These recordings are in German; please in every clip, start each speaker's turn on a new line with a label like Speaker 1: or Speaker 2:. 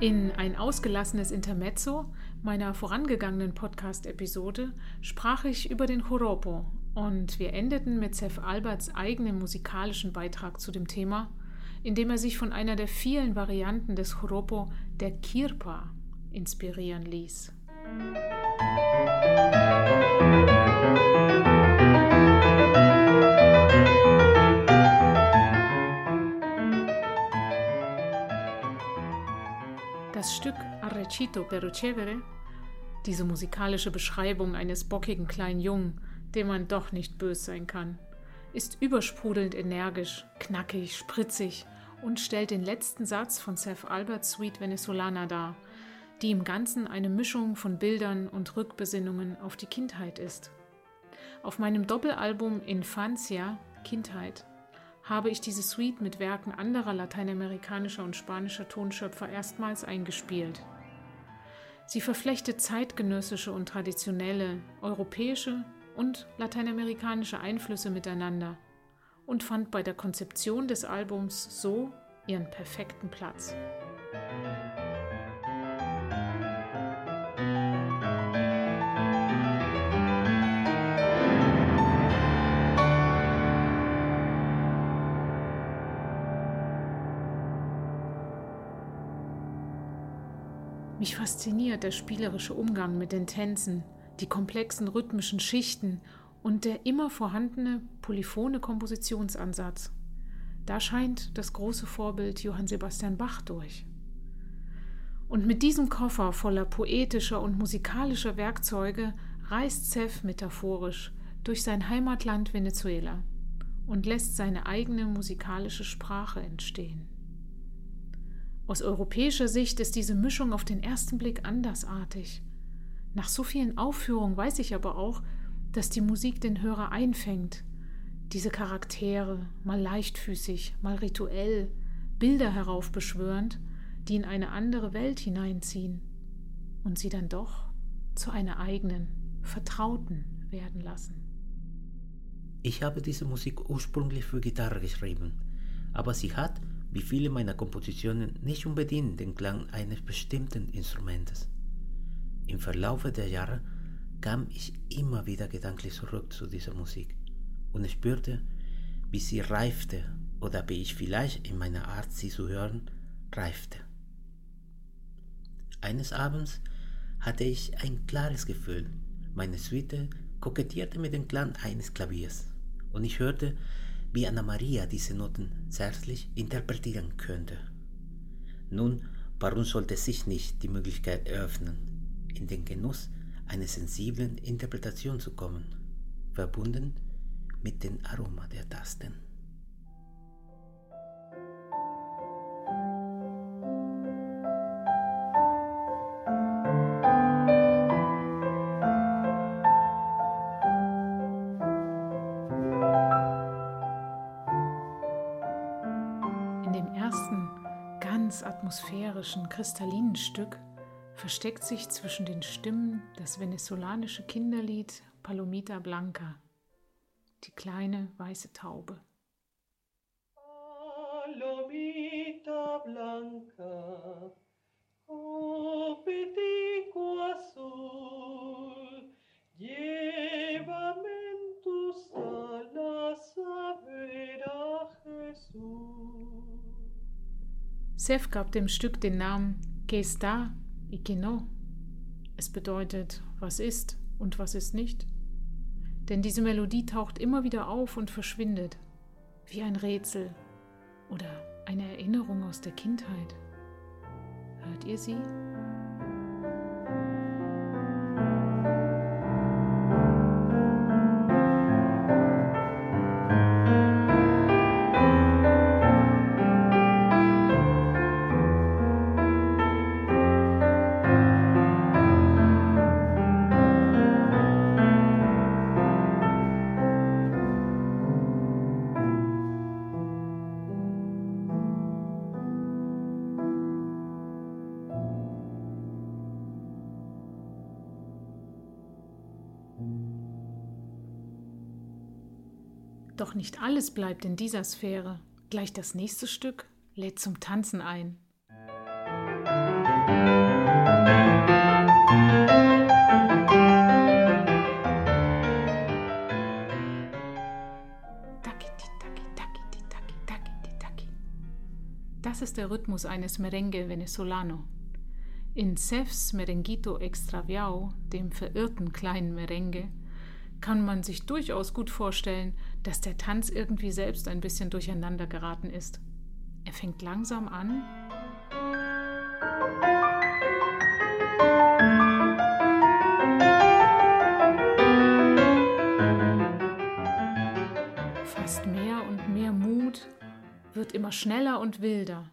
Speaker 1: In ein ausgelassenes Intermezzo meiner vorangegangenen Podcast-Episode sprach ich über den Joropo und wir endeten mit Seth Alberts eigenem musikalischen Beitrag zu dem Thema, indem er sich von einer der vielen Varianten des Joropo, der Kirpa, inspirieren ließ. Das Stück Arrecito per ricevere, diese musikalische Beschreibung eines bockigen kleinen Jungen, dem man doch nicht bös sein kann, ist übersprudelnd energisch, knackig, spritzig und stellt den letzten Satz von Seth Alberts Suite Venezolana dar, die im Ganzen eine Mischung von Bildern und Rückbesinnungen auf die Kindheit ist. Auf meinem Doppelalbum Infancia, Kindheit, habe ich diese Suite mit Werken anderer lateinamerikanischer und spanischer Tonschöpfer erstmals eingespielt. Sie verflechtet zeitgenössische und traditionelle, europäische und lateinamerikanische Einflüsse miteinander und fand bei der Konzeption des Albums so ihren perfekten Platz. Mich fasziniert der spielerische Umgang mit den Tänzen, die komplexen rhythmischen Schichten und der immer vorhandene polyphone Kompositionsansatz. Da scheint das große Vorbild Johann Sebastian Bach durch. Und mit diesem Koffer voller poetischer und musikalischer Werkzeuge reist Zev metaphorisch durch sein Heimatland Venezuela und lässt seine eigene musikalische Sprache entstehen. Aus europäischer Sicht ist diese Mischung auf den ersten Blick andersartig. Nach so vielen Aufführungen weiß ich aber auch, dass die Musik den Hörer einfängt. Diese Charaktere, mal leichtfüßig, mal rituell, Bilder heraufbeschwörend, die in eine andere Welt hineinziehen und sie dann doch zu einer eigenen, vertrauten werden lassen.
Speaker 2: Ich habe diese Musik ursprünglich für Gitarre geschrieben, aber sie hat wie viele meiner Kompositionen nicht unbedingt den Klang eines bestimmten Instrumentes. Im Verlaufe der Jahre kam ich immer wieder gedanklich zurück zu dieser Musik und spürte, wie sie reifte oder wie ich vielleicht in meiner Art, sie zu hören, reifte. Eines Abends hatte ich ein klares Gefühl. Meine Suite kokettierte mit dem Klang eines Klaviers und ich hörte, wie Anna Maria diese Noten zärtlich interpretieren könnte. Nun, warum sollte sich nicht die Möglichkeit eröffnen, in den Genuss einer sensiblen Interpretation zu kommen, verbunden mit dem Aroma der Tasten?
Speaker 1: Atmosphärischen, kristallinen Stück versteckt sich zwischen den Stimmen das venezolanische Kinderlied Palomita Blanca, die kleine weiße Taube. Palomita Blanca, Seth gab dem Stück den Namen Que está y que no. Es bedeutet, was ist und was ist nicht. Denn diese Melodie taucht immer wieder auf und verschwindet, wie ein Rätsel oder eine Erinnerung aus der Kindheit. Hört ihr sie? Doch nicht alles bleibt in dieser Sphäre. Gleich das nächste Stück lädt zum Tanzen ein. Das ist der Rhythmus eines Merengue venezolano. In Sefs Merenguito Extraviao, dem verirrten kleinen Merengue, kann man sich durchaus gut vorstellen, dass der Tanz irgendwie selbst ein bisschen durcheinander geraten ist. Er fängt langsam an. Fast mehr und mehr Mut, wird immer schneller und wilder.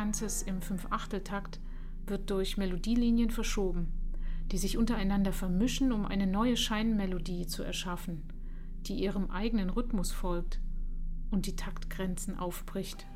Speaker 1: Merengue-Tanzes im Fünfachteltakt wird durch Melodielinien verschoben, die sich untereinander vermischen, um eine neue Scheinmelodie zu erschaffen, die ihrem eigenen Rhythmus folgt und die Taktgrenzen aufbricht.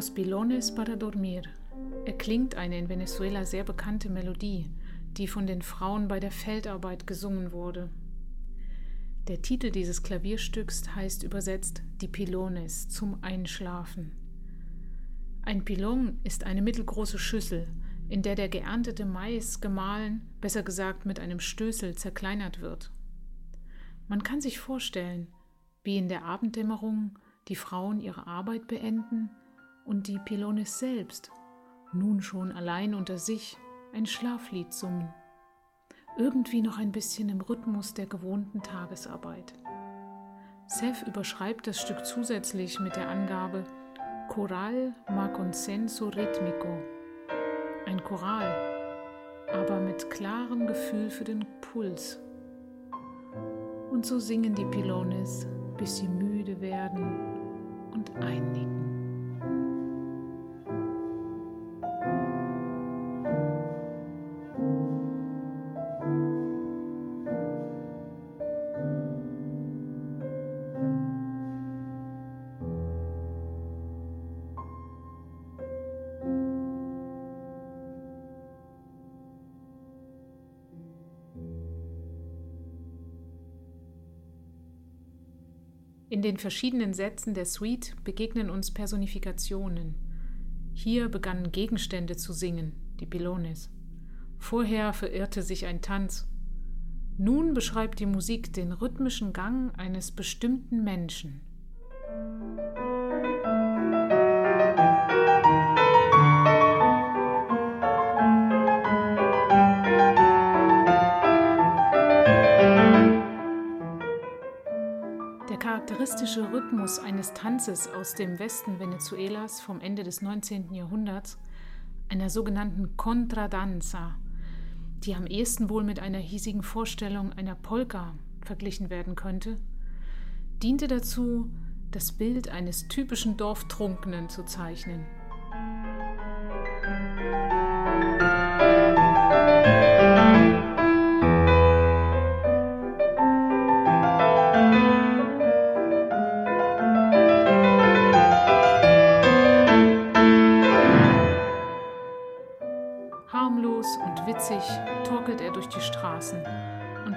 Speaker 1: Los Pilones para Dormir erklingt eine in Venezuela sehr bekannte Melodie, die von den Frauen bei der Feldarbeit gesungen wurde. Der Titel dieses Klavierstücks heißt übersetzt Die Pilones zum Einschlafen. Ein Pilon ist eine mittelgroße Schüssel, in der der geerntete Mais gemahlen, besser gesagt mit einem Stößel zerkleinert wird. Man kann sich vorstellen, wie in der Abenddämmerung die Frauen ihre Arbeit beenden und die Pilones selbst, nun schon allein unter sich, ein Schlaflied summen. Irgendwie noch ein bisschen im Rhythmus der gewohnten Tagesarbeit. Seth überschreibt das Stück zusätzlich mit der Angabe Choral ma consenso ritmico. Ein Choral, aber mit klarem Gefühl für den Puls. Und so singen die Pilones, bis sie müde werden und einnicken. In den verschiedenen Sätzen der Suite begegnen uns Personifikationen. Hier begannen Gegenstände zu singen, die Pilones. Vorher verirrte sich ein Tanz. Nun beschreibt die Musik den rhythmischen Gang eines bestimmten Menschen. Charakteristische Rhythmus eines Tanzes aus dem Westen Venezuelas vom Ende des 19. Jahrhunderts, einer sogenannten Contradanza, die am ehesten wohl mit einer hiesigen Vorstellung einer Polka verglichen werden könnte, diente dazu, das Bild eines typischen Dorftrunkenen zu zeichnen.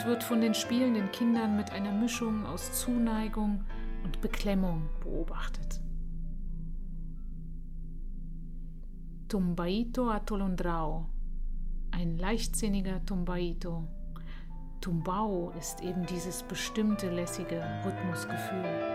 Speaker 1: Wird von den spielenden Kindern mit einer Mischung aus Zuneigung und Beklemmung beobachtet. Tumbaito atolondrao, ein leichtsinniger Tumbaito. Tumbao ist eben dieses bestimmte lässige Rhythmusgefühl.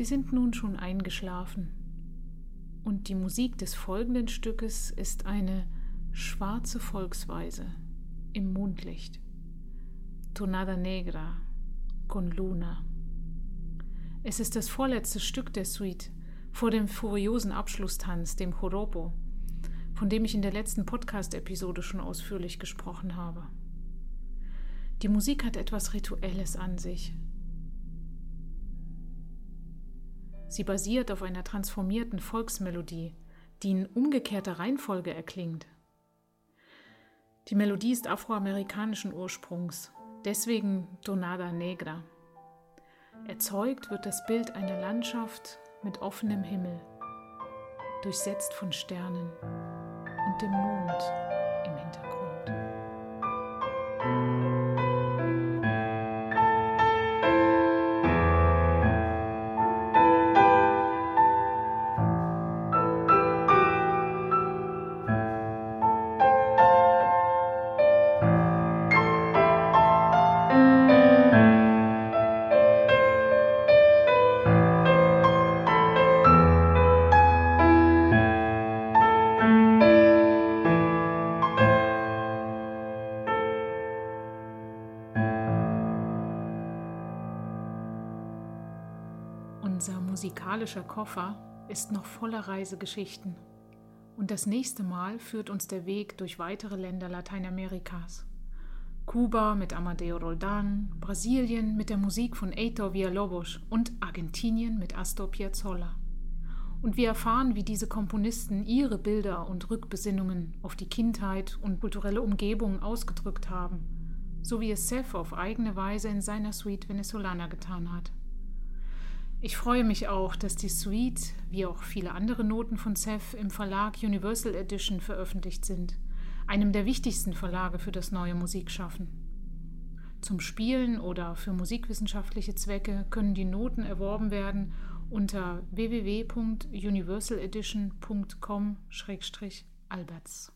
Speaker 1: Sie sind nun schon eingeschlafen. Und die Musik des folgenden Stückes ist eine schwarze Volksweise im Mondlicht. Tonada Negra con Luna. Es ist das vorletzte Stück der Suite vor dem furiosen Abschlusstanz, dem Joropo, von dem ich in der letzten Podcast-Episode schon ausführlich gesprochen habe. Die Musik hat etwas Rituelles an sich. Sie basiert auf einer transformierten Volksmelodie, die in umgekehrter Reihenfolge erklingt. Die Melodie ist afroamerikanischen Ursprungs, deswegen Donada Negra. Erzeugt wird das Bild einer Landschaft mit offenem Himmel, durchsetzt von Sternen und dem Mond im Hintergrund. Musikalischer Koffer ist noch voller Reisegeschichten. Und das nächste Mal führt uns der Weg durch weitere Länder Lateinamerikas. Kuba mit Amadeo Roldan, Brasilien mit der Musik von Heitor Villalobos und Argentinien mit Astor Piazzolla. Und wir erfahren, wie diese Komponisten ihre Bilder und Rückbesinnungen auf die Kindheit und kulturelle Umgebung ausgedrückt haben, so wie es Seth auf eigene Weise in seiner Suite Venezolana getan hat. Ich freue mich auch, dass die Suite, wie auch viele andere Noten von Seth, im Verlag Universal Edition veröffentlicht sind, einem der wichtigsten Verlage für das neue Musikschaffen. Zum Spielen oder für musikwissenschaftliche Zwecke können die Noten erworben werden unter www.universaledition.com-alberts.